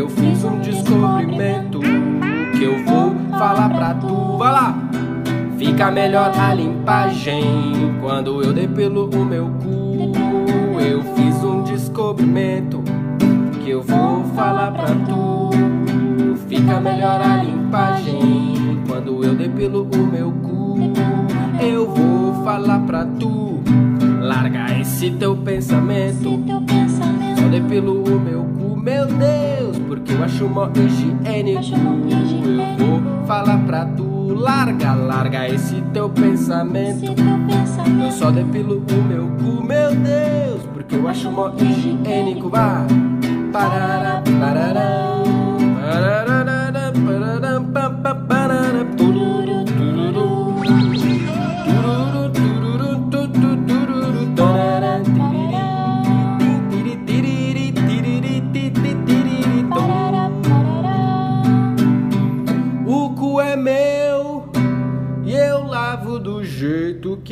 Eu fiz um descobrimento que eu vou falar pra tu. Vai lá! Fica melhor a limpagem quando eu depilo o meu cu. Eu fiz um descobrimento que eu vou falar pra tu. Fica melhor a limpagem eu depilo o meu cu. Eu vou falar pra tu. Larga esse teu pensamento. Só depilo o meu cu, meu Deus, porque eu acho mó higiênico. Eu vou falar pra tu. Larga, larga esse teu pensamento. Eu só depilo o meu cu, meu Deus, porque eu acho mó higiênico. Vá. Parará, parará,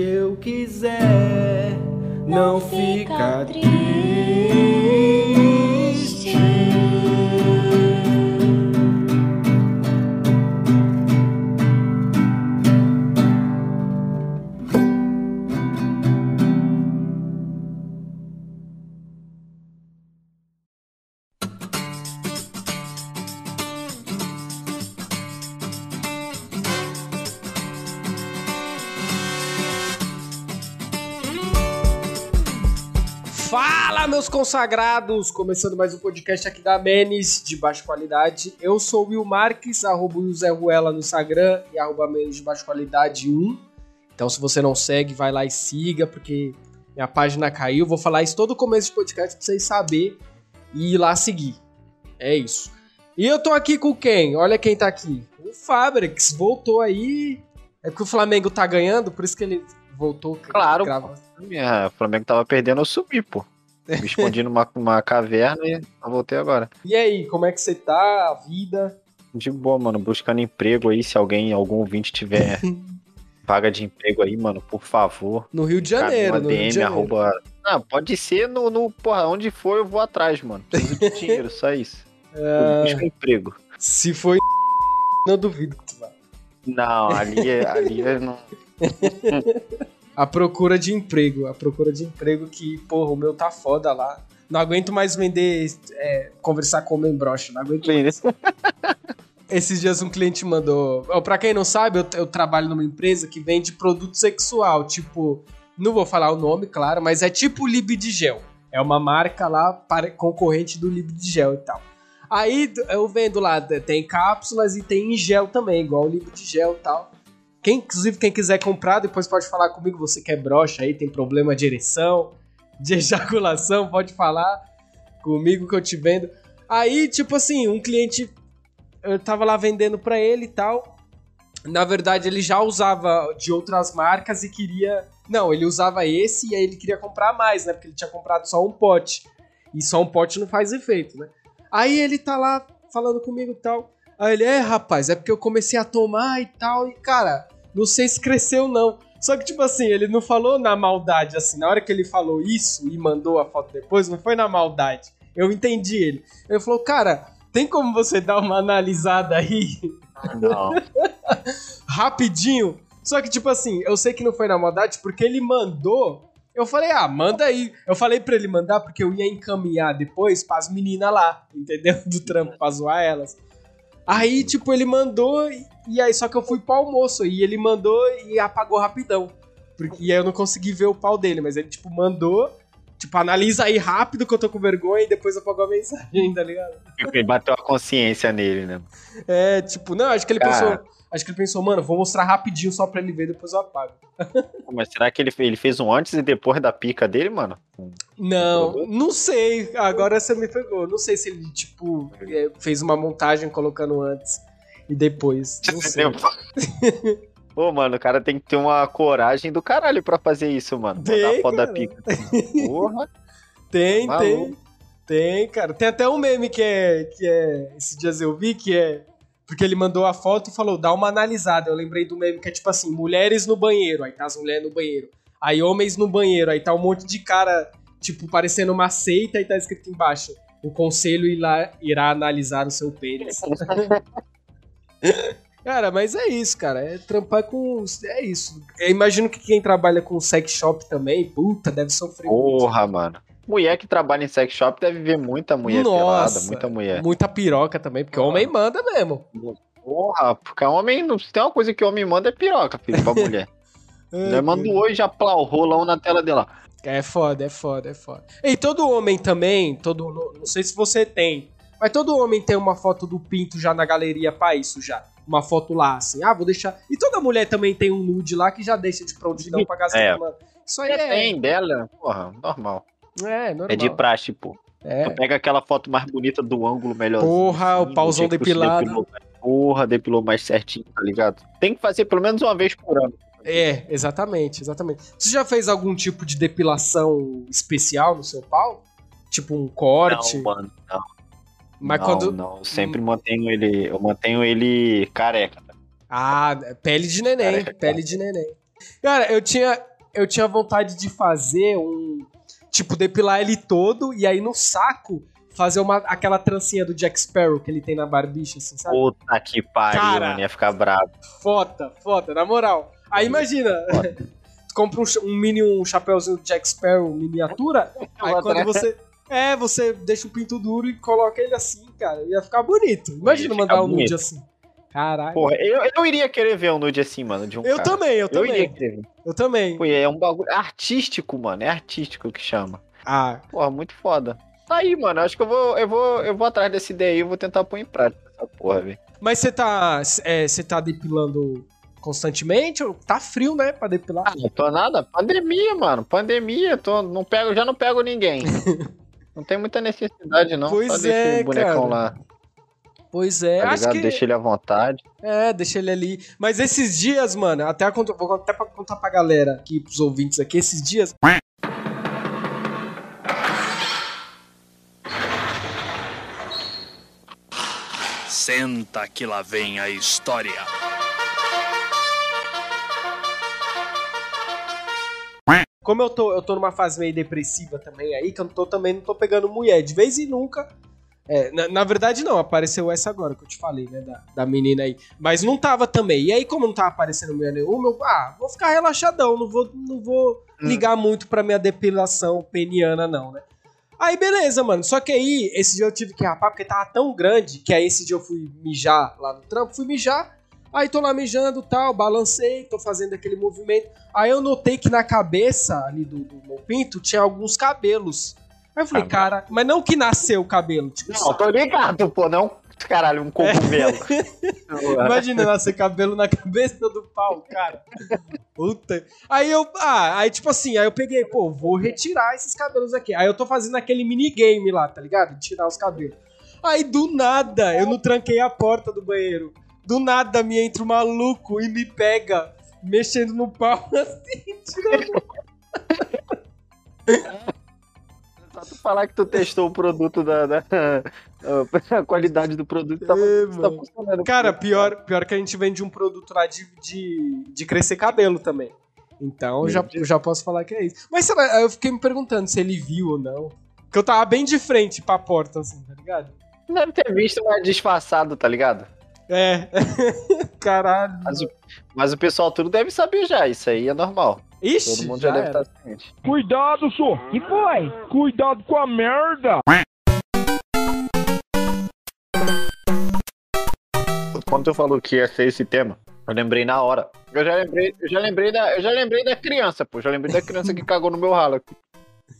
eu quiser. Não fica triste. Consagrados! Começando mais um podcast aqui da Menes, de baixa qualidade. Eu sou o Will Marques, arroba Will Zé Ruela no Instagram e arroba Menes de baixa qualidade 1. Então, se você não segue, vai lá e siga, porque minha página caiu. Vou falar isso todo começo de podcast pra vocês saberem e ir lá seguir. É isso. E eu tô aqui com quem? Olha quem tá aqui. O Fabrix voltou aí. É porque o Flamengo tá ganhando, por isso que ele voltou. Claro, o Flamengo tava perdendo, eu subi, pô. Me escondi numa, numa caverna e eu voltei agora. E aí, como é que você tá? A vida? De boa, mano, buscando emprego aí, se alguém, algum ouvinte tiver vaga de emprego aí, mano, por favor. No Rio de Janeiro, no Rio de Janeiro. arroba... Ah, pode ser no, no, porra, onde for eu vou atrás, mano. Preciso de dinheiro, só isso. É, Busca emprego. se foi não duvido que tu vai. Não, ali é, ali é não... A procura de emprego, a procura de emprego que, porra, o meu tá foda lá. Não aguento mais vender, é, conversar com homem broxa, não aguento mais. Esses dias um cliente mandou. Pra quem não sabe, eu, eu trabalho numa empresa que vende produto sexual. Tipo, não vou falar o nome, claro, mas é tipo Libidigel. É uma marca lá pare- concorrente do Libidigel e tal. Aí eu vendo lá, tem cápsulas e tem em gel também, igual o Libidigel e tal. Quem, inclusive, quem quiser comprar, depois pode falar comigo. Você que é broxa aí, tem problema de ereção, de ejaculação, pode falar comigo que eu te vendo. Aí, tipo assim, um cliente eu tava lá vendendo pra ele e tal. Na verdade, ele já usava de outras marcas e queria. Não, ele usava esse e aí ele queria comprar mais, né? Porque ele tinha comprado só um pote. E só um pote não faz efeito, né? Aí ele tá lá falando comigo e tal. Aí ele, é, rapaz, é porque eu comecei a tomar e tal. E, cara, não sei se cresceu não. Só que, tipo assim, ele não falou na maldade, assim. Na hora que ele falou isso e mandou a foto depois, não foi na maldade. Eu entendi ele. Ele falou, cara, tem como você dar uma analisada aí Não. rapidinho? Só que, tipo assim, eu sei que não foi na maldade porque ele mandou. Eu falei, ah, manda aí. Eu falei pra ele mandar porque eu ia encaminhar depois pras meninas lá, entendeu? Do trampo, pra zoar elas. Aí, tipo, ele mandou e- aí só que eu fui pro almoço e ele mandou e apagou rapidão. Porque, e aí eu não consegui ver o pau dele, mas ele, tipo, mandou. Tipo, analisa aí rápido que eu tô com vergonha e depois apagou a mensagem, tá ligado? Ele bateu a consciência nele, né? É, tipo, não, acho que ele Cara. pensou. Acho que ele pensou, mano, vou mostrar rapidinho só pra ele ver, depois eu apago. Mas será que ele, ele fez um antes e depois da pica dele, mano? Não, não sei. Agora você me pegou. Não sei se ele, tipo, é, fez uma montagem colocando antes e depois. Não sei. Pô, mano, o cara tem que ter uma coragem do caralho pra fazer isso, mano. Tem, foto da pica. Porra. Tem, tem. Tem, cara. Tem até um meme que é. que é. Esses dias eu vi que é. Porque ele mandou a foto e falou, dá uma analisada. Eu lembrei do meme que é tipo assim, mulheres no banheiro, aí tá as mulheres no banheiro. Aí homens no banheiro, aí tá um monte de cara, tipo, parecendo uma seita e tá escrito embaixo. O conselho irá, irá analisar o seu pênis. cara, mas é isso, cara. É trampar com. É isso. Eu imagino que quem trabalha com sex shop também, puta, deve sofrer. Porra, muito. mano mulher que trabalha em sex shop deve ver muita mulher Nossa, pelada, muita mulher. Muita piroca também, porque homem manda mesmo. Porra, porque homem, se tem uma coisa que homem manda é piroca, filho, pra mulher. é, manda hoje já plau, rolão na tela dela. É foda, é foda, é foda. E todo homem também, todo, não sei se você tem, mas todo homem tem uma foto do pinto já na galeria pra isso já. Uma foto lá, assim, ah, vou deixar. E toda mulher também tem um nude lá que já deixa de prontidão pra gastar. É. Isso aí é. Tem dela, porra, normal. É, normal. É de praxe, pô. É. Tu pega aquela foto mais bonita do ângulo melhor. Porra, o pauzão depilado. Depilou, porra, depilou mais certinho, tá ligado? Tem que fazer pelo menos uma vez por ano. É, exatamente, exatamente. Você já fez algum tipo de depilação especial no seu pau? Tipo um corte? Não, mano, não. Mas não, quando. Não, eu sempre mantenho ele. Eu mantenho ele careca. Ah, pele de neném. Careca, pele de neném. Cara, eu tinha, eu tinha vontade de fazer um tipo, depilar ele todo e aí no saco fazer uma, aquela trancinha do Jack Sparrow que ele tem na barbicha, assim, sabe? Puta que pariu, Cara, mano, ia ficar bravo. Foda, foda, na moral. Aí imagina, tu compra um, um, mini um chapéuzinho do Jack Sparrow miniatura, aí quando você... É, você deixa o pinto duro e coloca ele assim, cara. Ia ficar bonito. Imagina mandar um nude assim. Caralho. Porra, eu, eu iria querer ver um nude assim, mano, de um Eu cara. também, eu, eu também. Iria querer. Eu também. Pô, é um bagulho artístico, mano. É artístico que chama. Ah. Porra, muito foda. Tá aí, mano. Acho que eu vou, eu vou, eu vou atrás dessa ideia aí. Eu vou tentar pôr em prática essa porra, velho. Mas você tá, é, você tá depilando constantemente? Tá frio, né, pra depilar? Ah, não tô nada. Pandemia, mano. Pandemia. Tô, não pego, já não pego ninguém. não tem muita necessidade, não. Pois Só é, bonecão cara. lá. Pois é, tá acho que... Deixa ele à vontade. É, deixa ele ali. Mas esses dias, mano, até vou até pra contar pra galera aqui, pros ouvintes aqui, esses dias. Senta que lá vem a história. Como eu tô, eu tô numa fase meio depressiva também aí, que eu não tô, também não tô pegando mulher. De vez em nunca é, na, na, verdade, não, apareceu essa agora que eu te falei, né? Da, da menina aí. Mas não tava também. E aí, como não tava aparecendo mulher nenhuma, eu, ah, vou ficar relaxadão, não vou, não vou hum. ligar muito pra minha depilação peniana, não, né? Aí, beleza, mano. Só que aí, esse dia eu tive que rapar porque tava tão grande que aí esse dia eu fui mijar lá no trampo, fui mijar. Aí tô lá mijando tal, balancei, tô fazendo aquele movimento. Aí eu notei que na cabeça ali do, do meu pinto tinha alguns cabelos. Aí eu falei, ah, cara, mas não que nasceu o cabelo. Tipo, não, tô ligado, pô, não. Caralho, um cogumelo. É. Imagina nascer cabelo na cabeça do pau, cara. Puta. Aí eu, ah, aí tipo assim, aí eu peguei, pô, vou retirar esses cabelos aqui. Aí eu tô fazendo aquele minigame lá, tá ligado? Tirar os cabelos. Aí do nada, eu não tranquei a porta do banheiro. Do nada me entra um maluco e me pega, mexendo no pau assim, tirando. Só tu falar que tu testou o produto da. da a qualidade do produto tá, é, tá funcionando. Cara, pior, pior que a gente vende um produto lá de, de, de crescer cabelo também. Então eu já, eu já posso falar que é isso. Mas será, eu fiquei me perguntando se ele viu ou não. Porque eu tava bem de frente pra porta, assim, tá ligado? Deve ter visto, mas disfarçado, tá ligado? É. Caralho. Mas o, mas o pessoal tudo deve saber já, isso aí é normal. Ixi, Todo mundo já, já deve estar tá ciente. Cuidado, senhor. Que foi? Cuidado com a merda. Quando tu falou que ia ser esse tema, eu lembrei na hora. Eu já lembrei, eu já lembrei da, eu já lembrei da criança, pô. Já lembrei da criança que cagou no meu ralo aqui.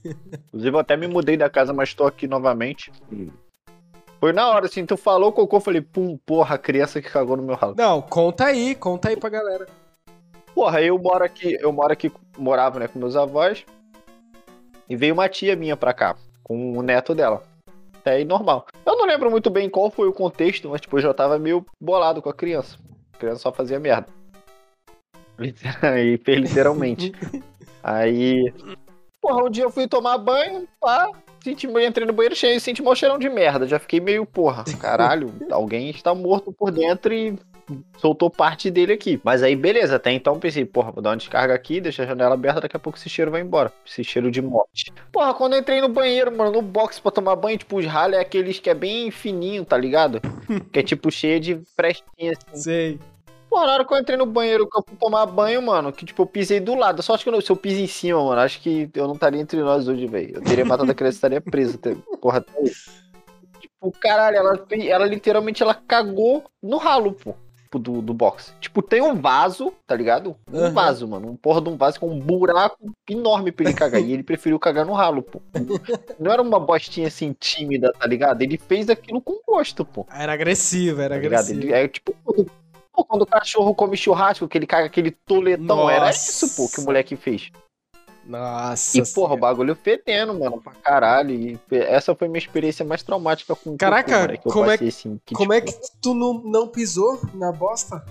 Inclusive, eu até me mudei da casa, mas tô aqui novamente. Foi na hora, assim, tu falou cocô, eu falei, pum, porra, a criança que cagou no meu ralo. Não, conta aí, conta aí pra galera. Porra, eu moro aqui, eu moro aqui, morava, né, com meus avós. E veio uma tia minha pra cá, com o neto dela. É aí normal. Eu não lembro muito bem qual foi o contexto, mas tipo, eu já tava meio bolado com a criança. A criança só fazia merda. Literalmente. aí. Porra, um dia eu fui tomar banho, pá. Senti, eu entrei no banheiro cheio e senti mau cheirão de merda. Já fiquei meio, porra, caralho, alguém está morto por dentro e soltou parte dele aqui. Mas aí, beleza, até então pensei, porra, vou dar uma descarga aqui, deixa a janela aberta, daqui a pouco esse cheiro vai embora. Esse cheiro de morte. Porra, quando eu entrei no banheiro, mano, no box pra tomar banho, tipo, os ralhos é aqueles que é bem fininho, tá ligado? que é tipo cheio de frestinha assim. Sei. Pô, na hora que eu entrei no banheiro, que eu fui tomar banho, mano, que tipo, eu pisei do lado. Só acho que eu, se eu piso em cima, mano, acho que eu não estaria entre nós hoje, velho. Eu teria matado a criança e estaria preso. Porra, até aí. Tipo, caralho, ela, ela literalmente ela cagou no ralo, pô. tipo, Do, do box. Tipo, tem um vaso, tá ligado? Um Aham. vaso, mano. Um porra de um vaso com um buraco enorme pra ele cagar. e ele preferiu cagar no ralo, pô. Não era uma bostinha assim tímida, tá ligado? Ele fez aquilo com gosto, pô. Era agressivo, era Tá agressivo. Ele, é tipo, pô, quando o cachorro come churrasco, que ele caga aquele toletão. Era Nossa. isso, pô, que o moleque fez. Nossa. E, porra, o bagulho fedendo, mano, pra caralho. E essa foi minha experiência mais traumática com o Caraca, cocô, que como é passei, assim, que, Como é tipo, que tu não, não pisou na bosta?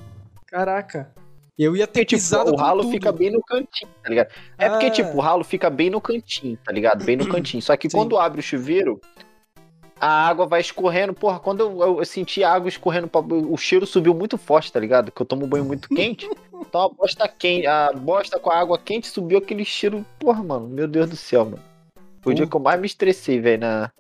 Caraca. Eu ia ter Porque, tipo, pisado o ralo tudo. fica bem no cantinho, tá ligado? É porque, Ah. tipo, o ralo fica bem no cantinho, tá ligado? Bem no cantinho. Só que Sim. quando abre o chuveiro, a água vai escorrendo. Porra, quando eu, eu senti a água escorrendo, o cheiro subiu muito forte, tá ligado? Que eu tomo banho muito quente. Então a bosta quente, a bosta com a água quente subiu aquele cheiro. Porra, mano, meu Deus do céu, mano. Foi o dia que eu mais me estressei, velho, na...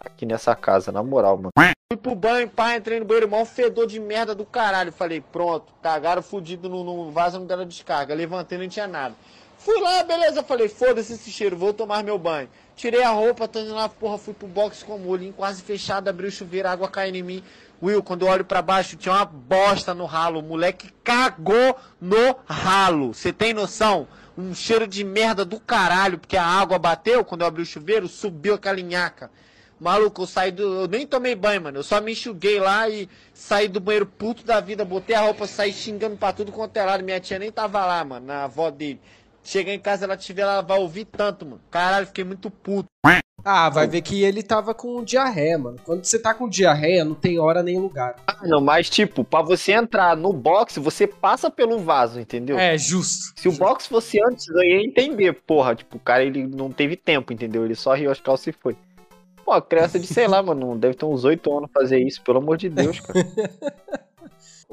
aqui nessa casa, na moral, mano. Fui pro banho, pá, entrei no banheiro, mó fedor de merda do caralho. Falei, pronto, cagaram fudido no, no vaso, não deram descarga. Levantei, não tinha nada. Fui lá, beleza, falei, foda-se esse cheiro, vou tomar meu banho. Tirei a roupa, tô indo lá, porra, fui pro box com o olhinho quase fechado, abri o chuveiro, a água caindo em mim. Will, quando eu olho pra baixo, tinha uma bosta no ralo. O moleque cagou no ralo. Você tem noção? Um cheiro de merda do caralho, porque a água bateu quando eu abri o chuveiro, subiu aquela linhaca. Maluco, eu saí do. Eu nem tomei banho, mano. Eu só me enxuguei lá e saí do banheiro puto da vida. Botei a roupa, saí xingando pra tudo quanto é lado. Minha tia nem tava lá, mano, na avó dele. Cheguei em casa, ela tiver, ela vai ouvir tanto, mano. Caralho, fiquei muito puto. Ah, vai ver que ele tava com diarreia, mano. Quando você tá com diarreia, não tem hora nem lugar. Ah, não, mas tipo, pra você entrar no box, você passa pelo vaso, entendeu? É, justo. Se o box fosse antes, eu ia entender, porra. Tipo, o cara ele não teve tempo, entendeu? Ele só riu as calças e foi. Pô, a criança de, sei lá, mano, deve ter uns 8 anos fazer isso, pelo amor de Deus, cara.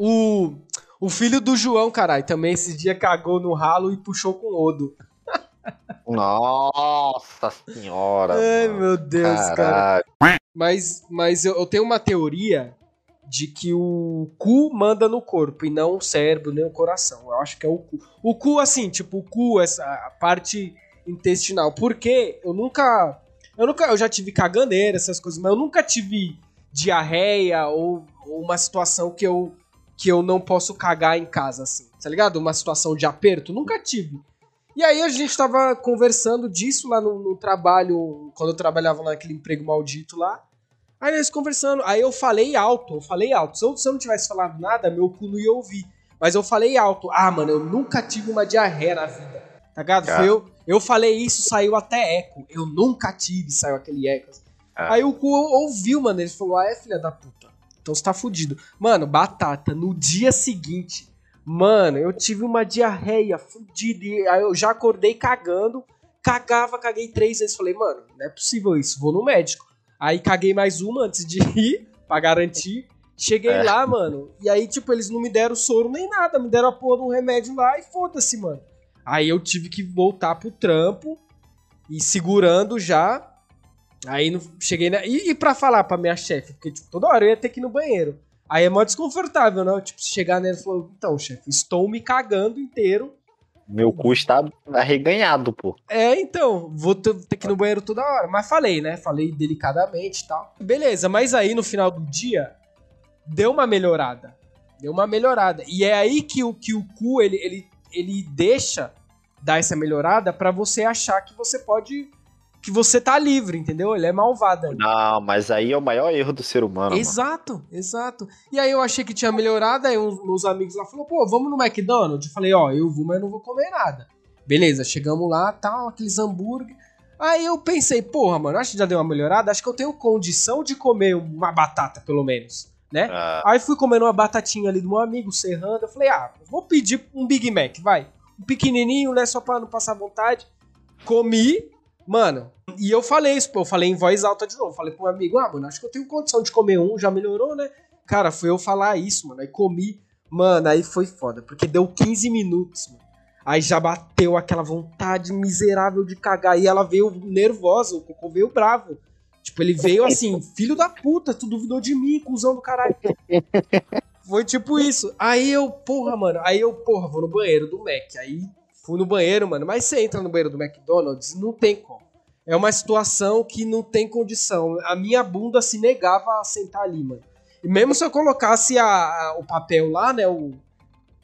O, o filho do João, caralho, também esse dia cagou no ralo e puxou com odo. Nossa senhora. Ai, mano. meu Deus, cara. Caralho. Mas, mas eu, eu tenho uma teoria de que o cu manda no corpo e não o cérebro nem o coração. Eu acho que é o cu. O cu, assim, tipo, o cu, essa a parte intestinal. Porque eu nunca. Eu nunca. Eu já tive caganeira, essas coisas, mas eu nunca tive diarreia ou, ou uma situação que eu. Que eu não posso cagar em casa, assim. Tá ligado? Uma situação de aperto. Nunca tive. E aí a gente tava conversando disso lá no, no trabalho, quando eu trabalhava naquele emprego maldito lá. Aí nós conversando, aí eu falei alto, eu falei alto. Se eu, se eu não tivesse falado nada, meu cu não ia ouvir. Mas eu falei alto. Ah, mano, eu nunca tive uma diarreia na vida. Tá ligado? Foi eu, eu falei isso, saiu até eco. Eu nunca tive, saiu aquele eco. Ah. Aí o cu ouviu, mano. Ele falou: Ah, é filha da puta. Então você tá fudido. Mano, batata, no dia seguinte, mano, eu tive uma diarreia fudida. E aí eu já acordei cagando. Cagava, caguei três vezes. Falei, mano, não é possível isso, vou no médico. Aí caguei mais uma antes de ir, pra garantir. Cheguei É. lá, mano. E aí, tipo, eles não me deram soro nem nada. Me deram a porra de um remédio lá e foda-se, mano. Aí eu tive que voltar pro trampo e segurando já. Aí não cheguei na. E, e pra falar pra minha chefe, porque tipo, toda hora eu ia ter que ir no banheiro. Aí é mó desconfortável, né? Tipo, chegar nela e falar, então, chefe, estou me cagando inteiro. Meu cu está arreganhado, pô. É, então, vou ter ter que ir no banheiro toda hora. Mas falei, né? Falei delicadamente e tal. Beleza, mas aí no final do dia, deu uma melhorada. Deu uma melhorada. E é aí que o, que o cu, ele, ele, ele deixa dar essa melhorada pra você achar que você pode... Que você tá livre, entendeu? Ele é malvado. ainda. Não, mas aí é o maior erro do ser humano. mano. Exato, exato. E aí eu achei que tinha melhorado, aí os meus amigos lá falaram, pô, vamos no McDonald's? Eu falei, ó, eu vou, mas não vou comer nada. Beleza, chegamos lá, tal, aqueles hambúrguer. Aí eu pensei, porra, mano, acho que já deu uma melhorada, acho que eu tenho condição de comer uma batata, pelo menos, né? Ah, Aí fui comendo uma batatinha ali do meu amigo, serrando, eu falei, ah, vou pedir um Big Mac, vai. Um pequenininho, né, só pra não passar vontade. Comi, Mano, e eu falei isso, pô, eu falei em voz alta de novo. Falei pro meu amigo, ah, mano, acho que eu tenho condição de comer um, já melhorou, né? Cara, foi eu falar isso, mano. Aí comi, mano, aí foi foda, porque deu 15 minutos, mano. Aí já bateu aquela vontade miserável de cagar. E ela veio nervosa, o cocô veio bravo. Tipo, ele veio assim, filho da puta, tu duvidou de mim, cuzão do caralho. Foi tipo isso. Aí eu, porra, mano, aí eu, porra, vou no banheiro do Mac. Aí fui no banheiro, mano, mas você entra no banheiro do McDonald's, não tem como. É uma situação que não tem condição. A minha bunda se negava a sentar ali, mano. E mesmo se eu colocasse a, a, o papel lá, né, o,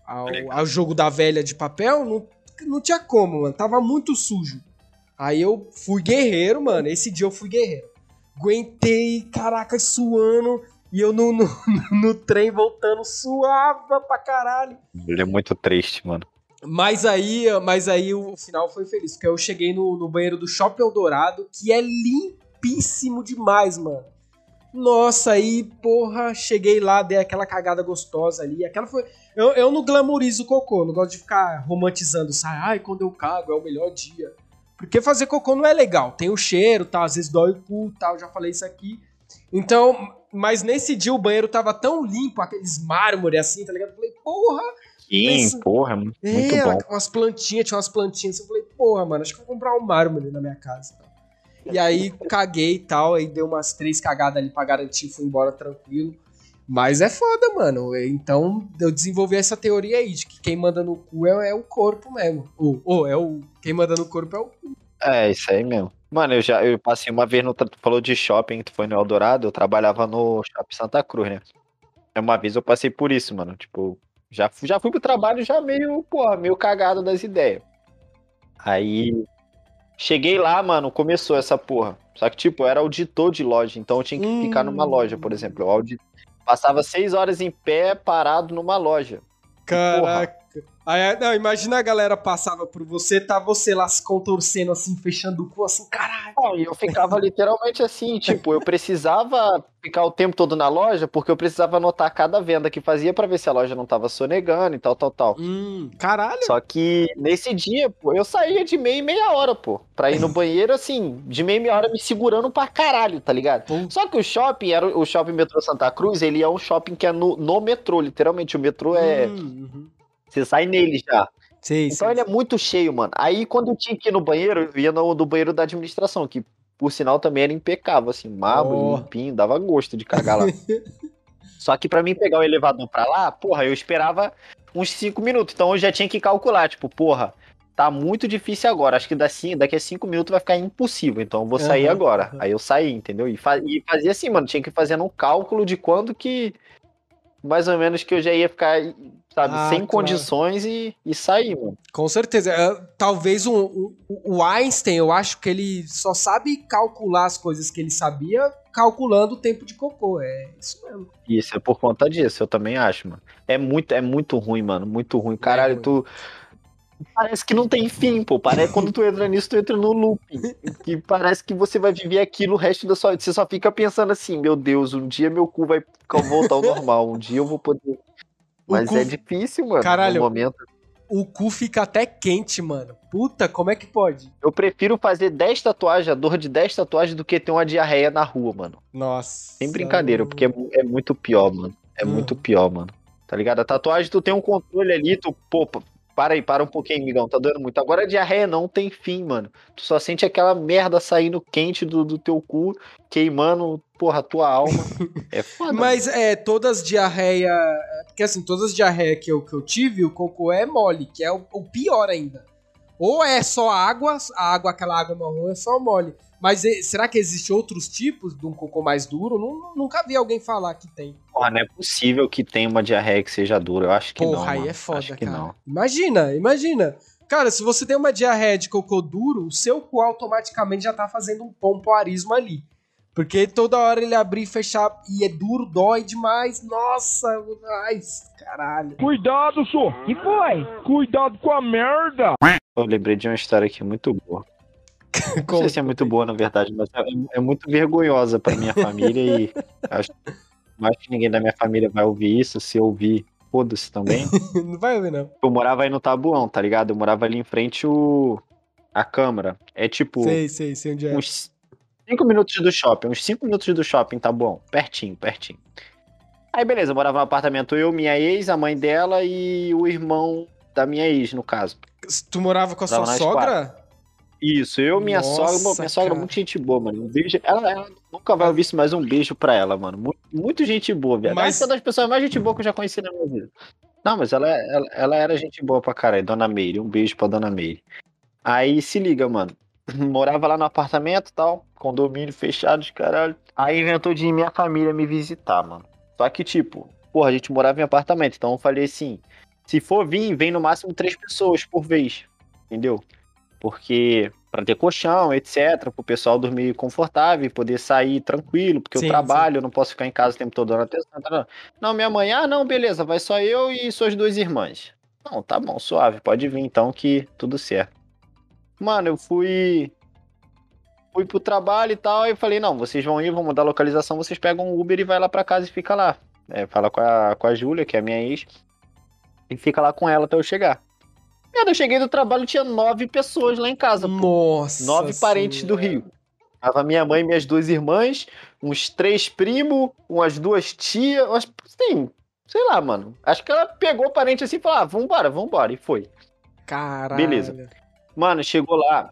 ao, jogo da velha de papel, não, não tinha como, mano. Tava muito sujo. Aí eu fui guerreiro, mano. Esse dia eu fui guerreiro. Aguentei, caraca, suando. E eu no, no, no trem voltando, suava pra caralho. Ele é muito triste, mano. Mas aí, mas aí o final foi feliz, porque eu cheguei no, no banheiro do Shopping Eldorado, que é limpíssimo demais, mano. Nossa, aí, porra, cheguei lá, dei aquela cagada gostosa ali. Aquela foi. Eu, eu não glamorizo o cocô, não gosto de ficar romantizando, sai, ai, quando eu cago é o melhor dia. Porque fazer cocô não é legal. Tem o cheiro, tá? Às vezes dói o cu, tal, já falei isso aqui. Então, mas nesse dia o banheiro tava tão limpo, aqueles mármore assim, tá ligado? Eu falei, porra, Sim, porra, muito é, bom. umas plantinhas, tinha umas plantinhas. Eu falei, porra, mano, acho que eu vou comprar um mármore na minha casa. E aí caguei e tal, aí deu umas três cagadas ali pra garantir, fui embora tranquilo. Mas é foda, mano. Então eu desenvolvi essa teoria aí, de que quem manda no cu é, é o corpo mesmo. Ou, ou é o. Quem manda no corpo é o cu. É, isso aí mesmo. Mano, eu já eu passei uma vez no. Tu falou de shopping, tu foi no Eldorado, eu trabalhava no Shopping Santa Cruz, né? Uma vez eu passei por isso, mano. Tipo, já, fui- já fui pro trabalho já meio, porra, meio cagado das ideias. Aí. Cheguei lá, mano, começou essa porra. Só que, tipo, eu era auditor de loja, então eu tinha que ficar numa Hum. loja, por exemplo. Eu audi... Passava seis horas em pé, parado numa loja. Caraca. Aí, não, imagina a galera passava por você, tá você lá se contorcendo assim, fechando o cu assim, caralho. Não, e eu ficava literalmente assim, tipo, eu precisava ficar o tempo todo na loja porque eu precisava anotar cada venda que fazia pra ver se a loja não tava sonegando e tal, tal, tal. Hum, caralho. Só que nesse dia, pô, eu saía de meia em meia hora, pô, pra ir no banheiro, assim, de meia em meia hora me segurando pra caralho, tá ligado? Só que o shopping, era o shopping metrô Santa Cruz, ele é um shopping que é no, no metrô, literalmente. O metrô é. Hum, uhum. Você sai nele já. Sei, Então sei, ele é muito cheio, mano. Aí quando eu tinha que ir no banheiro, eu ia no do banheiro da administração, que por sinal também era impecável, assim, mármore, Oh. limpinho, dava gosto de cagar lá. Só que pra mim pegar o elevador pra lá, porra, eu esperava uns 5 minutos. Então eu já tinha que calcular, tipo, porra, tá muito difícil agora. Acho que daqui, a 5 minutos vai ficar impossível. Então eu vou sair Aham, agora. aham. Aí eu saí, entendeu? E, fa- e fazia assim, mano, tinha que fazendo um cálculo de quando que. Mais ou menos que eu já ia ficar, sabe, Ah, sem claro. condições e, e sair, mano. Com certeza. É, talvez o, o, o Einstein, eu acho que ele só sabe calcular as coisas que ele sabia calculando o tempo de cocô. É isso mesmo. Isso é por conta disso, eu também acho, mano. É muito, é muito ruim, mano. Muito ruim. Caralho, ruim. tu. Parece que não tem fim, pô. Parece quando tu entra nisso, tu entra no looping. Que parece que você vai viver aquilo o resto da sua vida. Você só fica pensando assim, meu Deus, um dia meu cu vai voltar ao normal. Um dia eu vou poder. Mas cu- é difícil, mano. Caralho. Momento. O cu fica até quente, mano. Puta, como é que pode? Eu prefiro fazer 10 tatuagens, a dor de 10 tatuagens, do que ter uma diarreia na rua, mano. Nossa. Sem brincadeira, porque é, é muito pior, mano. É Hum. muito pior, mano. Tá ligado? A tatuagem, tu tem um controle ali, tu, pô, pô, para aí, para um pouquinho, migão, tá doendo muito. Agora a diarreia não tem fim, mano. Tu só sente aquela merda saindo quente do, do teu cu, queimando, porra, a tua alma. É foda. Mas é, todas as diarreia. Porque assim, todas as diarreia que eu, que eu tive, o cocô é mole, que é o, o pior ainda. Ou é só água, a água, aquela água marrom é só mole. Mas será que existe outros tipos de um cocô mais duro? Nu- nunca vi alguém falar que tem. Porra, não é possível que tenha uma diarreia que seja dura. Eu acho que não. Porra, aí mano. é foda, Acho que cara. não. Imagina, imagina. Cara, se você tem uma diarreia de cocô duro, o seu cu automaticamente já tá fazendo um pompoarismo ali. Porque toda hora ele abrir e fechar e é duro, dói demais. Nossa, ai, caralho. Cuidado, senhor. Que foi? Cuidado com a merda. Eu lembrei de uma história aqui muito boa. Não sei se é muito boa, na verdade, mas é, é muito vergonhosa pra minha família e acho, acho que ninguém da minha família vai ouvir isso. Se ouvir, foda-se também. Não vai ouvir, não. Eu morava aí no Tabuão, tá ligado? Eu morava ali em frente o. a câmara, é tipo Sei, sei, sei onde é. uns 5 minutos do shopping. Uns 5 minutos do shopping, bom. Pertinho, pertinho. Aí beleza, eu morava no apartamento eu, minha ex, a mãe dela e o irmão da minha ex, no caso. Tu morava com a sua Tava na sogra? Isso, eu, minha Nossa, sogra, minha sogra é muito gente boa, mano. Um beijo, ela, ela nunca vai ouvir isso, mas um beijo pra ela, mano. Muito, muito gente boa, viado. Mas- Essa é uma das pessoas mais gente boa que eu já conheci na minha vida. Não, mas ela, ela, ela era gente boa pra caralho, Dona Meire. Um beijo pra Dona Meire. Aí se liga, mano. Morava lá no apartamento e tal, condomínio fechado de caralho. Aí inventou de ir minha família me visitar, mano. Só que, tipo, porra, a gente morava em apartamento, então eu falei assim: se for vir, vem no máximo três pessoas por vez. Entendeu? Porque pra ter colchão, etc, pro pessoal dormir confortável e poder sair tranquilo, porque Sim, eu trabalho, eu não posso ficar em casa o tempo todo dando atenção. tá, não. Minha mãe, ah, não, beleza, vai só eu e suas duas irmãs. Não, tá bom, suave, pode vir então que tudo certo. Mano, eu fui fui pro trabalho e tal, eu falei, não, vocês vão ir, vão mudar a localização, vocês pegam um Uber e vai lá pra casa e fica lá. É, fala com a, com a Júlia, que é a minha ex, e fica lá com ela até eu chegar. Cara, eu cheguei do trabalho tinha nove pessoas lá em casa, pô. Nossa. Nove parentes do. Rio. Tava minha mãe e minhas duas irmãs, uns três primos, umas duas tias, umas, sim, sei lá, mano. Acho que ela pegou parente assim e falou, ah, vambora, vambora, e foi. Caralho. Beleza. Mano, chegou lá.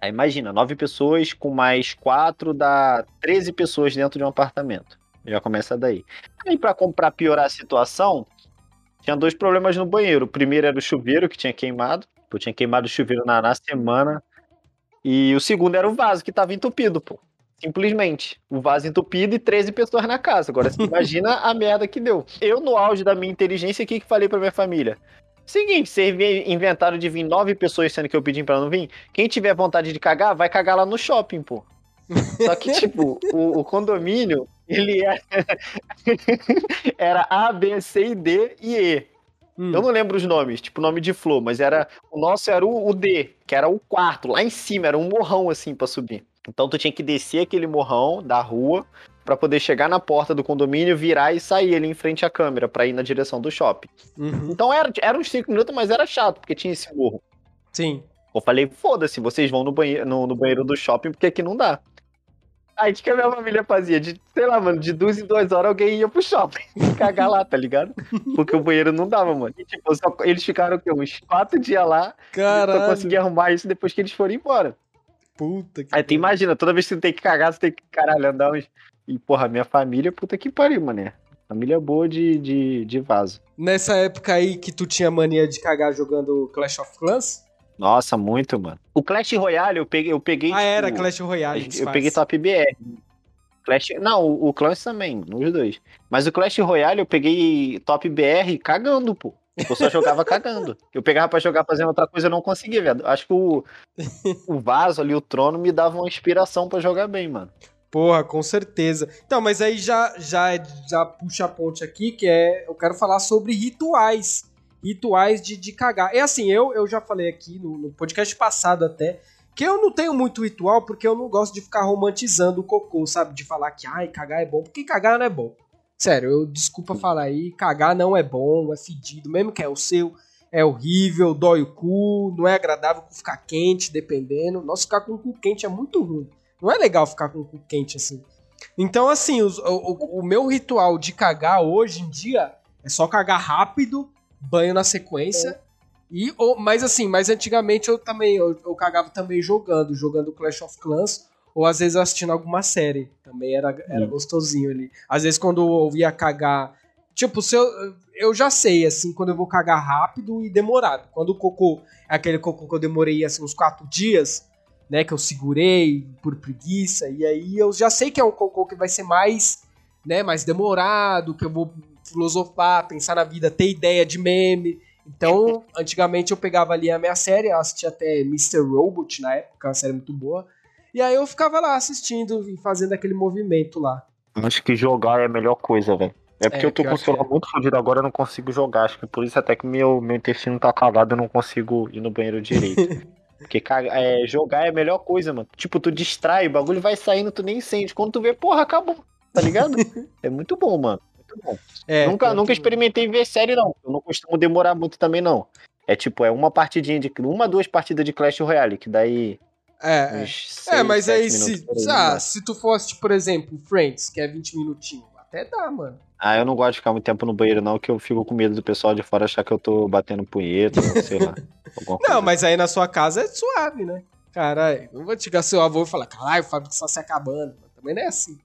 Aí imagina, nove pessoas com mais quatro dá 13 pessoas dentro de um apartamento. Já começa daí. Aí pra comprar piorar a situação, tinha dois problemas no banheiro. O primeiro era o chuveiro que tinha queimado. Eu tinha queimado o chuveiro na, na semana. E o segundo era o vaso que tava entupido, pô. Simplesmente. O vaso entupido e 13 pessoas na casa. Agora você imagina a merda que deu. Eu, no auge da minha inteligência, o que, que falei pra minha família? Seguinte, vocês inventaram de vir nove pessoas, sendo que eu pedi pra não vir. Quem tiver vontade de cagar, vai cagar lá no shopping, pô. Só que, tipo, o, o condomínio, ele é... era A, B, C, D e E. Hum. Eu não lembro os nomes, tipo nome de flor, mas era o nosso era o, o D, que era o quarto, lá em cima, era um morrão assim pra subir. Então tu tinha que descer aquele morrão da rua pra poder chegar na porta do condomínio, virar e sair ali em frente à câmera pra ir na direção do shopping. Uhum. Então era, era uns 5 minutos, mas era chato, porque tinha esse morro. Sim. Eu falei, foda-se, vocês vão no banheiro, no, no banheiro do shopping, porque aqui não dá. Aí o que que a minha família fazia? De, sei lá, mano, de duas em duas horas alguém ia pro shopping cagar lá, tá ligado? Porque o banheiro não dava, mano. E, tipo, só- eles ficaram o quê? uns quatro dias lá. Eu só Caralho. consegui arrumar isso depois que eles foram embora. Puta que Aí tu imagina, toda vez que tu tem que cagar, tu tem que, caralho, andar uns. E, porra, minha família, puta que pariu, mané. Família boa de, de, de vaso. Nessa época aí que tu tinha mania de cagar jogando Clash of Clans? Nossa, muito, mano. O Clash Royale eu peguei. Eu peguei Ah, era tipo, Clash Royale. eu disfarce. peguei Top BR. Clash. Não, o, o Clash também, os dois. Mas o Clash Royale eu peguei Top BR cagando, pô. Eu só jogava cagando. Eu pegava pra jogar fazendo outra coisa e eu não conseguia, velho. Acho que o, o vaso ali, o trono, me dava uma inspiração pra jogar bem, mano. Porra, com certeza. Então, mas aí já, já, já puxa a ponte aqui, que é. Eu quero falar sobre rituais. Rituais de, de cagar. É assim, eu, eu já falei aqui no, no podcast passado até. Que eu não tenho muito ritual porque eu não gosto de ficar romantizando o cocô, sabe? De falar que ai, cagar é bom, porque cagar não é bom. Sério, eu desculpa falar aí, cagar não é bom, é fedido, mesmo que é o seu, é horrível, dói o cu, não é agradável ficar quente, dependendo. Nossa, ficar com o cu quente é muito ruim. Não é legal ficar com o cu quente assim. Então, assim, os- o, o- o meu ritual de cagar hoje em dia é só cagar rápido, banho na sequência. E, ou, mas assim, mas antigamente eu também, eu, eu cagava também jogando, jogando Clash of Clans, ou às vezes assistindo alguma série. Também era, era Hum. gostosinho ali. Às vezes quando eu ia cagar. Tipo, se eu, eu já sei, assim, quando eu vou cagar rápido e demorado. Quando o cocô é aquele cocô que eu demorei assim, uns quatro dias, né? Que eu segurei por preguiça. E aí eu já sei que é um cocô que vai ser mais, né, mais demorado, que eu vou filosofar, pensar na vida, ter ideia de meme. Então, antigamente eu pegava ali a minha série, eu assistia até Mr. Robot na época, uma série muito boa. E aí eu ficava lá assistindo e fazendo aquele movimento lá. Acho que jogar é a melhor coisa, velho. É porque É, eu tô com o celular é. muito fodido agora, eu não consigo jogar. Acho que por isso até que meu, meu intestino tá cagado, eu não consigo ir no banheiro direito. porque caga- é, jogar é a melhor coisa, mano. Tipo, tu distrai, o bagulho vai saindo, tu nem sente. Quando tu vê, porra, acabou. Tá ligado? é muito bom, mano. É, nunca nunca experimentei ver série, não. Eu não costumo demorar muito também, não. É tipo, é uma partidinha de. Uma, duas partidas de Clash Royale, que daí. É, é. uns É, mas aí se, por ah, né? se tu fosse, por exemplo, Friends, que é 20 minutinhos, até dá, mano. Ah, eu não gosto de ficar muito tempo no banheiro, não, que eu fico com medo do pessoal de fora achar que eu tô batendo punheta, sei lá. Não, mas aí na sua casa é suave, né? Caralho, não vou chegar seu avô e falar, caralho, o Fábio só se acabando. Também não é assim.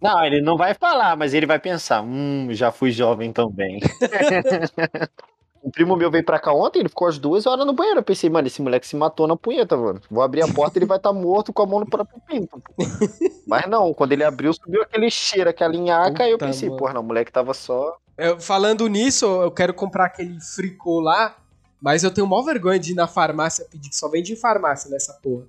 Não, ele não vai falar, mas ele vai pensar, hum, já fui jovem também. um primo meu veio pra cá ontem, ele ficou às duas horas no banheiro. Eu pensei, mano, esse moleque se matou na punheta, mano. Vou abrir a porta ele vai estar morto com a mão no próprio pinto. pô. Mas não, quando ele abriu, subiu aquele cheiro, aquela nhaca, e eu pensei, porra, não, o moleque tava só. Eu- falando nisso, eu quero comprar aquele fricô lá, mas eu tenho mó vergonha de ir na farmácia pedir, que só vende em farmácia nessa porra.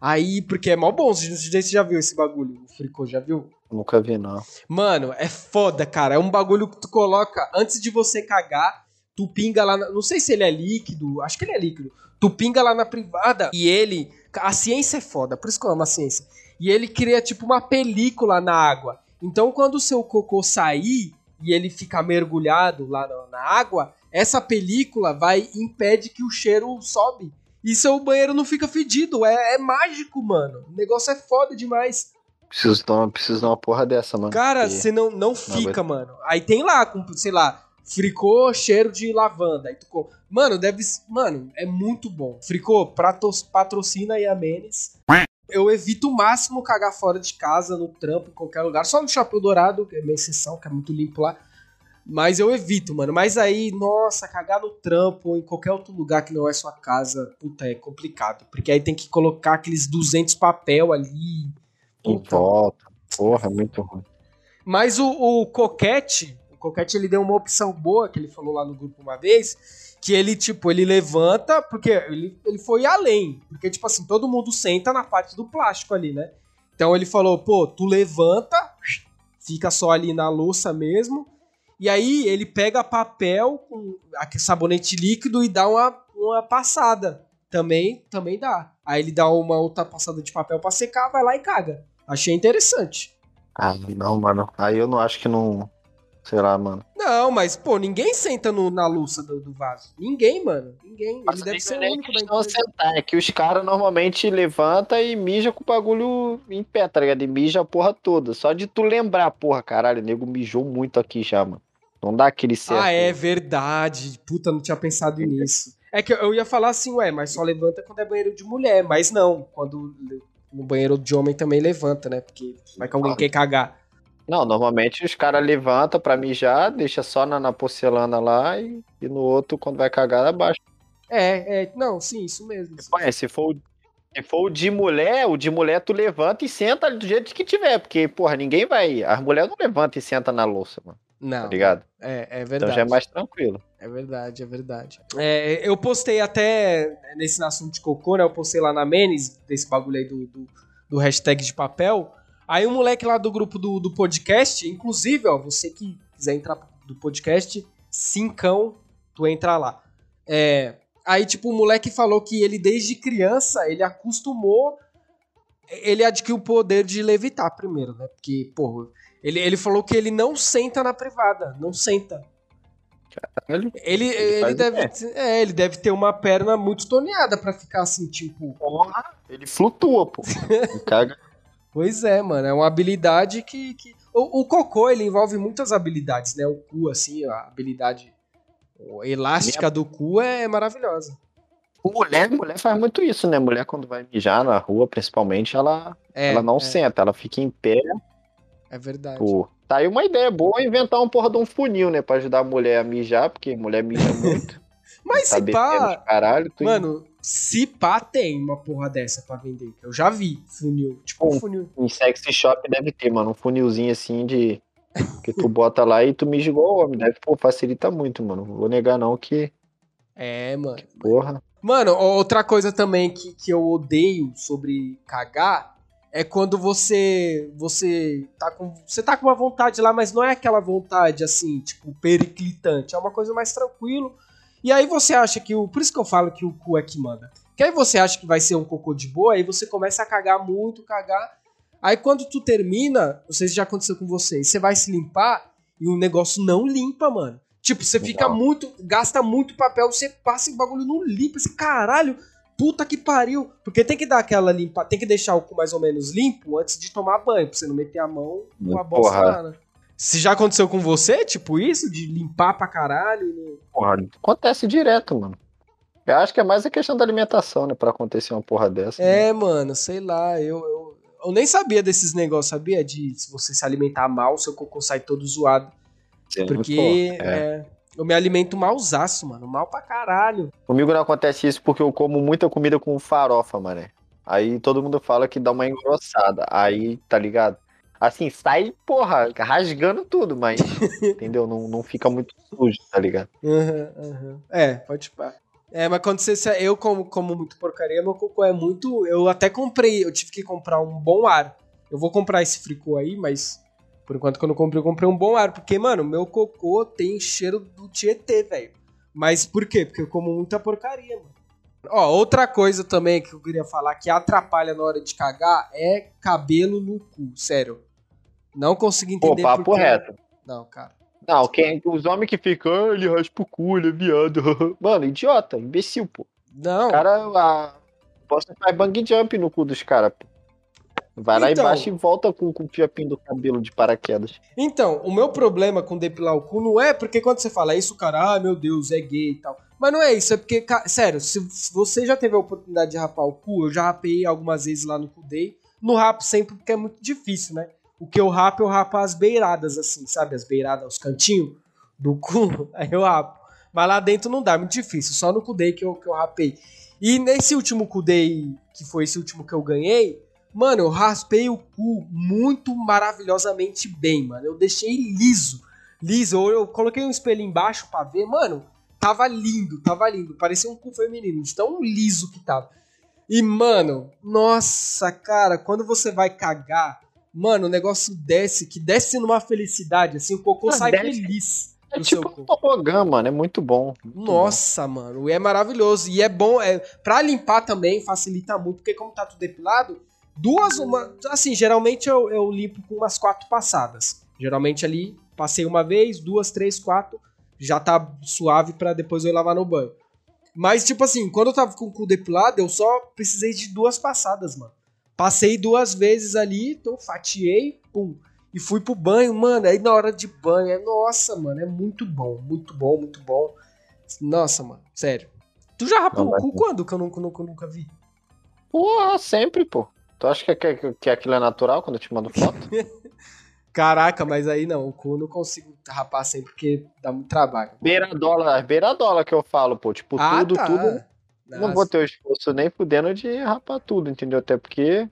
Aí, porque é mó bom, você já viu esse bagulho, o fricô, já viu? Nunca vi, não. Mano, é foda, cara. É um bagulho que tu coloca antes de você cagar, tu pinga lá. na- não sei se ele é líquido, acho que ele é líquido. Tu pinga lá na privada e ele. A ciência é foda, por isso que eu amo a ciência. E ele cria tipo uma película na água. Então quando o seu cocô sair e ele ficar mergulhado lá na, na água, essa película vai impede que o cheiro sobe. E seu banheiro não fica fedido. É, é mágico, mano. O negócio é foda demais. Preciso dar uma, preciso dar uma porra dessa, mano. Cara, porque- você não, não fica, mano. Aí tem lá, com, sei lá, fricô cheiro de lavanda. Aí tu com... Mano, deve. Mano, é muito bom. Fricô, pratos, patrocina aí a Menes. Eu evito o máximo cagar fora de casa, no trampo, em qualquer lugar. Só no Chapéu Dourado, que é minha exceção, que é muito limpo lá. Mas eu evito, mano. Mas aí, nossa, cagar no trampo ou em qualquer outro lugar que não é sua casa, puta, é complicado. Porque aí tem que colocar aqueles 200 papel ali. Em Puta, volta. Porra, muito ruim. mas o, o Coquete, o Coquete ele deu uma opção boa que ele falou lá no grupo uma vez, que ele tipo, ele levanta, porque ele, ele foi além, porque tipo assim, todo mundo senta na parte do plástico ali, né? Então ele falou, pô, tu levanta, fica só ali na louça mesmo, e aí ele pega papel com sabonete líquido e dá uma, uma passada. Também, também dá. Aí ele dá uma outra passada de papel pra secar, vai lá e caga. Achei interessante. Ah, não, mano. Aí eu não acho que não. Sei lá, mano. Não, mas, pô, ninguém senta no- na louça do, do vaso. Ninguém, mano. Ninguém. Mas Ele deve nem- ser o único da empresa. sentar, é que os caras normalmente levanta e mija com o bagulho em pé, tá ligado? E mija a porra toda. Só de tu lembrar, porra, caralho, o nego mijou muito aqui já, mano. Não dá aquele certo. Ah, é verdade. Puta, não tinha pensado nisso. É que eu ia falar assim, ué, mas só levanta quando é banheiro de mulher. Mas não, quando no banheiro de homem também levanta, né? Porque vai que alguém Ah. quer cagar. Não, normalmente os caras levantam pra mijar, deixa só na, na porcelana lá e, e no outro, quando vai cagar, abaixa. É, é, não, sim, isso mesmo. Ué, se for, se for o de mulher, o de mulher tu levanta e senta do jeito que tiver, porque, porra, ninguém vai. As mulheres não levantam e sentam na louça, mano, Não, tá ligado? é, é Então verdade. já é mais tranquilo. É verdade, é verdade. É, eu postei até nesse assunto de cocô, né? Eu postei lá na Menes, desse bagulho aí do, do, do hashtag de papel. Aí um moleque lá do grupo do, do podcast, inclusive, ó, você que quiser entrar do podcast, cincão, tu entra lá. É, aí, tipo, o moleque falou que ele, desde criança, ele acostumou. Ele adquiriu o poder de levitar primeiro, né? Porque, porra, ele, ele falou que ele não senta na privada, não senta. Ele, Ele, ele, deve, é, ele deve ter uma perna muito toneada pra ficar assim, tipo. porra, ele flutua, pô. Ele caga. Pois é, mano. É uma habilidade que. que... O, o cocô, ele envolve muitas habilidades, né? O cu, assim, a habilidade elástica do cu é maravilhosa. Mulher, mulher faz muito isso, né? Mulher, quando vai mijar na rua, principalmente, ela, É, ela não é, senta, ela fica em pé. É verdade. Pô. Tá aí uma ideia boa inventar um porra de um funil, né? Pra ajudar a mulher a mijar, porque mulher mija muito. Mas tá se pá. caralho. Mano, se pá tem uma porra dessa pra vender. Eu já vi funil. Tipo um Bom. funil. Em sexy shop deve ter, mano, um funilzinho assim de. Que tu bota lá e tu mija igual homem. Deve, pô, facilita muito, mano. Vou negar não que, É, mano. porra. Mano, outra coisa também que, que eu odeio sobre cagar é quando você você tá com você tá com uma vontade lá, mas não é aquela vontade assim, tipo, periclitante, é uma coisa mais tranquilo. E aí você acha que o, por isso que eu falo que o cu é que manda. Que aí você acha que vai ser um cocô de boa, aí você começa a cagar muito, cagar. Aí quando tu termina, não sei se já aconteceu com vocês, você vai se limpar e o negócio não limpa, mano. Tipo, você fica Não. muito. Gasta muito papel, você passa o bagulho no limpo. Esse caralho, puta que pariu. Porque tem que dar aquela limpa, tem que deixar o cu mais ou menos limpo antes de tomar banho, pra você não meter a mão com a bosta lá, né? Se já aconteceu com você, tipo isso, de limpar pra caralho. né? Porra, acontece direto, mano. Eu acho que é mais a questão da alimentação, né? Pra acontecer uma porra dessa. né? É, mano, sei lá, eu, eu, eu nem sabia desses negócios, sabia? De se você se alimentar mal, seu cocô sai todo zoado. Sim, Porque é. é, eu me alimento malzaço, mano. Mal pra caralho. Comigo não acontece isso porque eu como muita comida com farofa, mané. Aí todo mundo fala que dá uma engrossada. Aí, tá ligado? Assim, sai, porra, rasgando tudo, mas, entendeu? Não, não fica muito sujo, tá ligado? Aham, aham. É, pode pá. É, mas quando você. Eu como, como muito porcaria, meu cocô é muito. Eu até comprei, eu tive que comprar um bom ar. Eu vou comprar esse fricô aí, mas. Por enquanto que eu não comprei, eu comprei um bom ar. Porque, mano, meu cocô tem cheiro do Tietê, velho. Mas por quê? Porque eu como muita porcaria, mano. Ó, outra coisa também que eu queria falar que atrapalha na hora de cagar é cabelo no cu, sério. Não consegui Pô, entender papo por quê. reto. Não, cara. Não, quem, os homens que ficam, ah, ele raspa o cu, ele é viado. Mano, idiota, imbecil, pô. Não. O cara, a... posso faz bang jump no cu dos caras, pô. Vai lá Então. embaixo e volta com, com o fiapinho do cabelo de paraquedas. Então, o meu problema com depilar o cu não é porque quando você fala isso, o cara, ah, meu Deus, é gay e tal. Mas não é isso, é porque, ca- sério, se se você já teve a oportunidade de rapar o cu, eu já rapei algumas vezes lá no cu day. No rapo sempre porque é muito difícil, né? O que eu rapo, eu rapo as beiradas, assim, sabe? As beiradas, os cantinhos do cu, aí eu rapo. Mas lá dentro não dá, é muito difícil. Só no cu day que eu, que eu rapei. E nesse último cu day, que foi esse último que eu ganhei, Mano, eu raspei o cu muito maravilhosamente bem, mano. Eu deixei liso. Liso. Eu, eu coloquei um espelho embaixo pra ver, mano. Tava lindo, tava lindo. Parecia um cu feminino, de tão liso que tava. E, mano, nossa, cara, quando você vai cagar, mano, o negócio desce, que desce numa felicidade, assim, o cocô Ah, sai desce. feliz. É tipo um tobogã, mano. É muito bom. muito Nossa, mano, e é maravilhoso. E é bom, é, pra limpar também facilita muito, porque como tá tudo depilado, duas, uma, assim, geralmente eu, eu limpo com umas quatro passadas. Geralmente ali, passei uma vez, duas, três, quatro, já tá suave pra depois eu lavar no banho. Mas, tipo assim, quando eu tava com o cu depilado, eu só precisei de duas passadas, mano. Passei duas vezes ali, então fatiei, pum. E fui pro banho, mano. Aí na hora de banho, é, nossa, mano, é muito bom, muito bom, muito bom. Nossa, mano, sério. Tu já rapou Não, o cu quando? Que eu nunca, nunca, nunca vi. Porra, sempre, pô. Tu acha que, que, que aquilo é natural quando eu te mando foto? Caraca, mas aí não, o cu eu não consigo rapar sempre porque dá muito trabalho. beiradola, beiradola que eu falo, pô. Tipo, Ah, tudo, tá. tudo. Não Nossa. vou ter o esforço nem fudendo de rapar tudo, entendeu? Até porque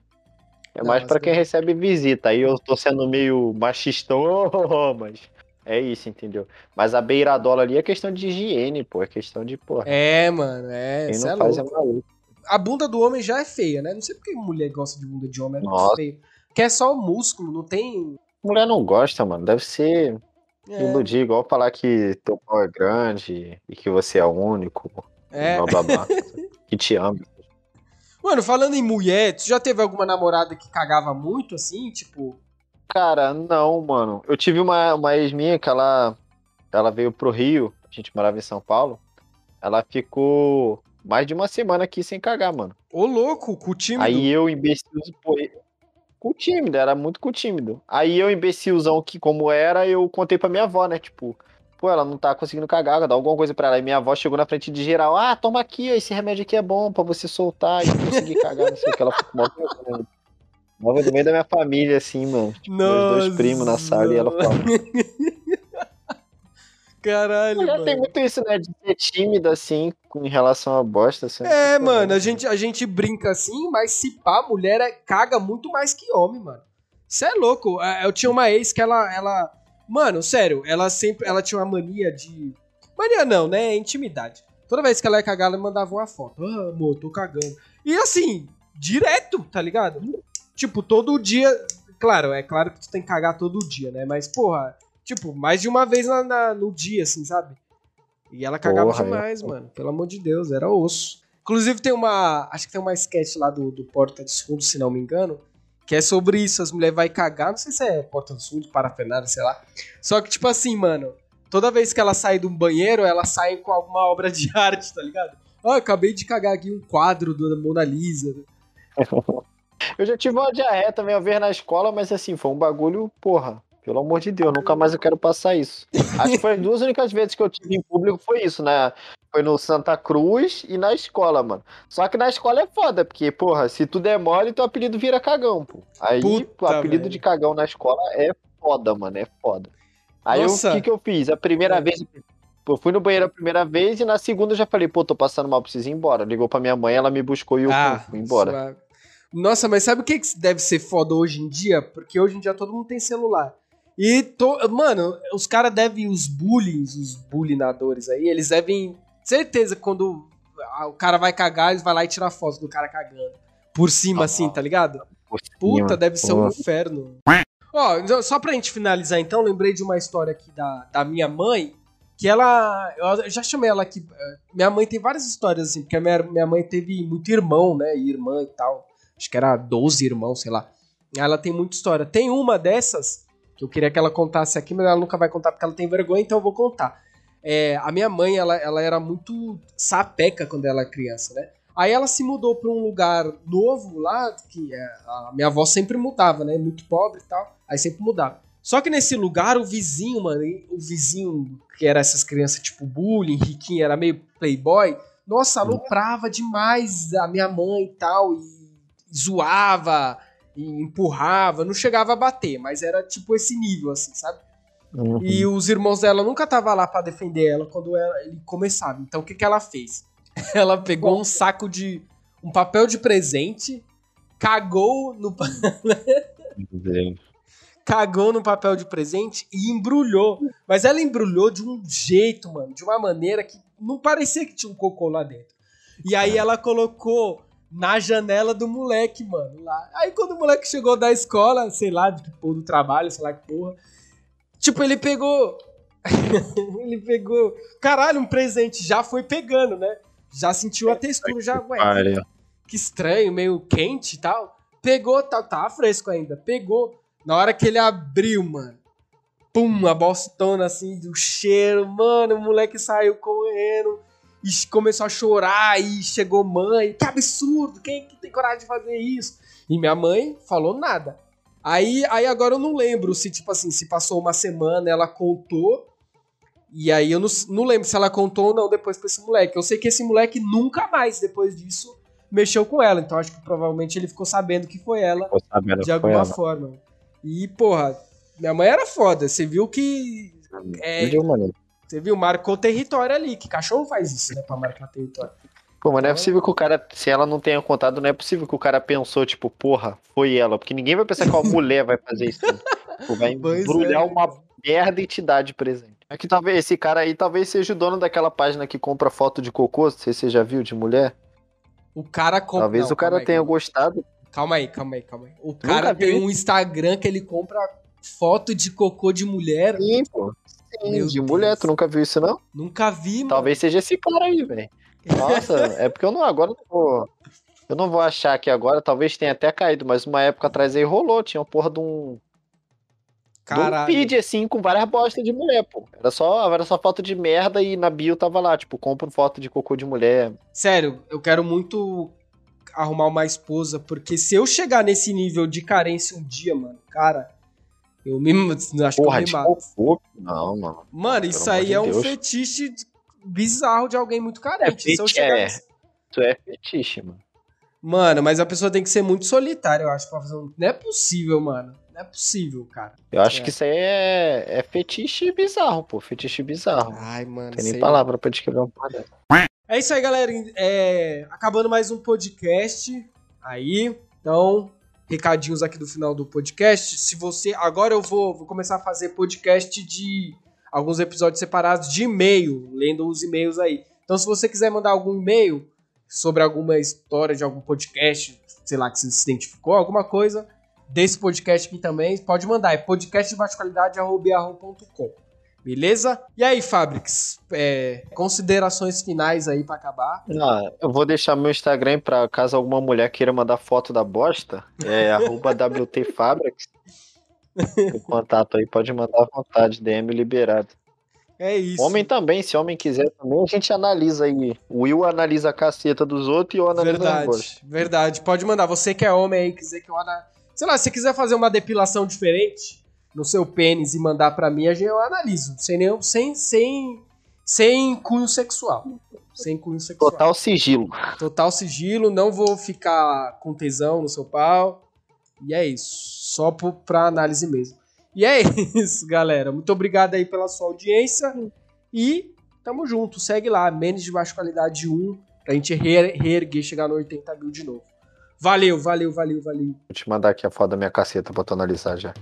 é Não, mais mas pra quem beleza. recebe visita. Aí eu tô sendo meio machistão, mas é isso, entendeu? Mas a beiradola ali é questão de higiene, pô. É questão de, porra. É, mano, é. quem não é faz louco. é maluco. A bunda do homem já é feia, né? Não sei porque mulher gosta de bunda de homem, é muito feio. Que é só músculo, não tem. Mulher não gosta, mano. Deve ser É, iludir, igual falar que teu pau é grande e que você é o único. é. Blá blá blá. que te ama. Mano, falando em mulher, tu já teve alguma namorada que cagava muito assim? Tipo. Cara, não, mano. Eu tive uma, uma ex minha que ela, ela veio pro Rio, a gente morava em São Paulo. Ela ficou mais de uma semana aqui sem cagar, mano. Ô, louco, cu tímido. Aí eu, imbecilzão, pô, com tímido, era muito com tímido. Aí eu, imbecilzão, que como era, eu contei pra minha avó, né? Tipo, pô, ela não tá conseguindo cagar, dá alguma coisa pra ela. E minha avó chegou na frente de geral, ah, toma aqui, esse remédio aqui é bom pra você soltar e conseguir cagar, não sei o que. Ela ficou mó vergonha. Mó no meio da minha família, assim, mano. Tipo, meus dois primos na sala e ela falou. Caralho, Mulher mano. tem muito isso, né? De ser tímida, assim, com- em relação à bosta. Assim, É, mano, a né? gente, a gente brinca assim, mas se pá, mulher é- caga muito mais que homem, mano. Isso é louco. É, Eu tinha uma ex que ela, ela. Mano, sério, ela sempre. Ela tinha uma mania de. Mania não, né? Intimidade. Toda vez que ela ia cagar, ela mandava uma foto. Ah, amor, tô cagando. E assim, direto, tá ligado? Tipo, todo dia. Claro, é claro que tu tem que cagar todo dia, né? Mas, porra, tipo, mais de uma vez na, na- no dia, assim, sabe? E ela cagava Porra, demais, mano. Pelo amor de Deus, era osso. Inclusive tem uma. Acho que tem uma sketch lá do, do Porta dos Fundos, se não me engano. Que é sobre isso, as mulheres vai cagar, não sei se é Porta dos Fundos, parafernália, sei lá. Só que, tipo assim, mano, toda vez que ela sai de um banheiro, ela sai com alguma obra de arte, tá ligado? Ah, acabei de cagar aqui um quadro da Mona Lisa. Eu já tive uma diarreia também a ver na escola, mas assim, foi um bagulho, porra. Pelo amor de Deus, nunca mais eu quero passar isso. Acho que foi as duas únicas vezes que eu tive em público foi isso, né? Foi no Santa Cruz e na escola, mano. Só que na escola é foda, porque, porra, se tu der mole, teu apelido vira cagão, pô. Aí, Puta, o apelido velho. de cagão na escola é foda, mano, é foda. Aí o que que eu fiz? A primeira vez, eu fui no banheiro a primeira vez e na segunda eu já falei, pô, tô passando mal, preciso ir embora. Ligou pra minha mãe, ela me buscou e eu Ah, fui embora. suave. Nossa, mas sabe o que deve ser foda hoje em dia? Porque hoje em dia todo mundo tem celular. E, to... mano, os caras devem, os bullies, os bullyinadores aí, eles devem, certeza, quando o cara vai cagar, eles vão lá e tirar foto do cara cagando. Por cima, Ah, assim, tá ligado? Puta, deve ser um inferno. Ó, então, só pra gente finalizar então, lembrei de uma história aqui da, da minha mãe, que ela. Eu já chamei ela aqui. eh, Minha mãe tem várias histórias assim, porque a minha, minha mãe teve muito irmão, né? E irmã e tal. Acho que era 12 irmãos, sei lá. Ela tem muita história. Tem uma dessas que eu queria que ela contasse aqui, mas ela nunca vai contar porque ela tem vergonha, então eu vou contar. É, a minha mãe, ela, ela era muito sapeca quando ela era criança, né? Aí ela se mudou pra um lugar novo lá, que é, a minha avó sempre mudava, né? Muito pobre e tal. Aí sempre mudava. Só que nesse lugar, o vizinho, mano, o vizinho, que era essas crianças tipo bullying, riquinho, era meio playboy, nossa, aloprava demais a minha mãe e tal, e zoava, e empurrava, não chegava a bater, mas era tipo esse nível, assim, sabe? Uhum. E os irmãos dela nunca estavam lá pra defender ela quando ela- ele começava. Então o que, que ela fez? Ela pegou um saco de. um papel de presente, cagou no, pa- cagou no papel de presente e embrulhou. Mas ela embrulhou de um jeito, mano, de uma maneira que não parecia que tinha um cocô lá dentro. E aí ela colocou na janela do moleque, mano, lá. Aí quando o moleque chegou da escola, sei lá, de que porra do trabalho, sei lá que porra. Tipo, ele pegou. ele pegou. Caralho, um presente já foi pegando, né? Já sentiu a textura, já. Ué, Pariu. que estranho, meio quente e tal. Pegou, tá, tá fresco ainda. Pegou. Na hora que ele abriu, mano. Pum, a bostona assim, do cheiro. Mano, o moleque saiu correndo. E começou a chorar. E chegou mãe. Que absurdo! Quem que tem coragem de fazer isso? E minha mãe falou nada. Aí, aí agora eu não lembro se, tipo assim, se passou uma semana, ela contou. E aí eu não, não lembro se ela contou ou não depois pra esse moleque. Eu sei que esse moleque nunca mais, depois disso, mexeu com ela. Então acho que provavelmente ele ficou sabendo que foi ela de alguma ela. forma. E, porra, minha mãe era foda. Você viu que. É. você viu, marcou território ali. Que cachorro faz isso, né? Pra marcar território. Pô, mas não é possível que o cara, se ela não tenha contado, não é possível que o cara pensou, tipo, porra, foi ela. Porque ninguém vai pensar que uma mulher vai fazer isso. Tipo, vai Pois embrulhar é. uma merda e te dar de presente. É que talvez esse cara aí talvez seja o dono daquela página que compra foto de cocô, não sei se você já viu, de mulher. O cara compra. Talvez não, o cara aí, tenha calma. gostado. Calma aí, calma aí, calma aí. O cara tem um Instagram que ele compra foto de cocô de mulher. Sim, pô. Sim, Meu de mulher, Deus. tu nunca viu isso, não? Nunca vi, mano. Talvez seja esse cara aí, velho. Nossa, é porque eu não, agora eu não vou. Eu não vou achar que agora, talvez tenha até caído, mas uma época atrás aí rolou, tinha uma porra de um, de um Caralho. feed assim com várias bostas de mulher, pô. Era só, era só foto de merda e na bio tava lá, tipo, compra foto de cocô de mulher. Sério, eu quero muito arrumar uma esposa, porque se eu chegar nesse nível de carência um dia, mano, cara, eu me acho Porra, que eu me mato. Não, mano. Mano, isso aí é um Deus. fetiche bizarro de alguém muito carente. É se eu chegar é. Isso é fetiche, mano. Mano, mas a pessoa tem que ser muito solitária, eu acho, pra fazer um... Não é possível, mano. Não é possível, cara. Eu acho É. que isso aí é, é fetiche bizarro, pô. Fetiche bizarro. Ai, mano, tem nem sei palavra pra descrever um porra dessa. É isso aí, galera. É, acabando mais um podcast aí. Então, recadinhos aqui do final do podcast. Se você. Agora eu vou, vou começar a fazer podcast de alguns episódios separados de e-mail, lendo os e-mails aí. Então, se você quiser mandar algum e-mail sobre alguma história de algum podcast, sei lá, que você se identificou, alguma coisa desse podcast aqui também, pode mandar. É podcastdebaixoqualidade.com. Beleza? E aí, Fabrics? é, considerações finais aí pra acabar. Ah, eu vou deixar meu Instagram pra caso alguma mulher queira mandar foto da bosta. É WTFabrics. O contato aí pode mandar à vontade, DM liberado. É isso. Homem também, se homem quiser também, a gente analisa aí. O Will analisa a caceta dos outros e eu analiso. Verdade, verdade. Pode mandar. Você que é homem aí, quiser que eu ana... Sei lá, se você quiser fazer uma depilação diferente no seu pênis e mandar pra mim, eu analiso. Sem nenhum. Sem. Sem, sem cunho sexual. Sem cunho sexual. Total sigilo. Total sigilo, não vou ficar com tesão no seu pau. E é isso. Só pra análise mesmo. E é isso, galera. Muito obrigado aí pela sua audiência. E tamo junto. Segue lá, menos de baixa qualidade 1, pra gente re- reerguer, chegar no 80 mil de novo. Valeu, valeu, valeu, valeu. Vou te mandar aqui a foto da minha caceta pra tu analisar já.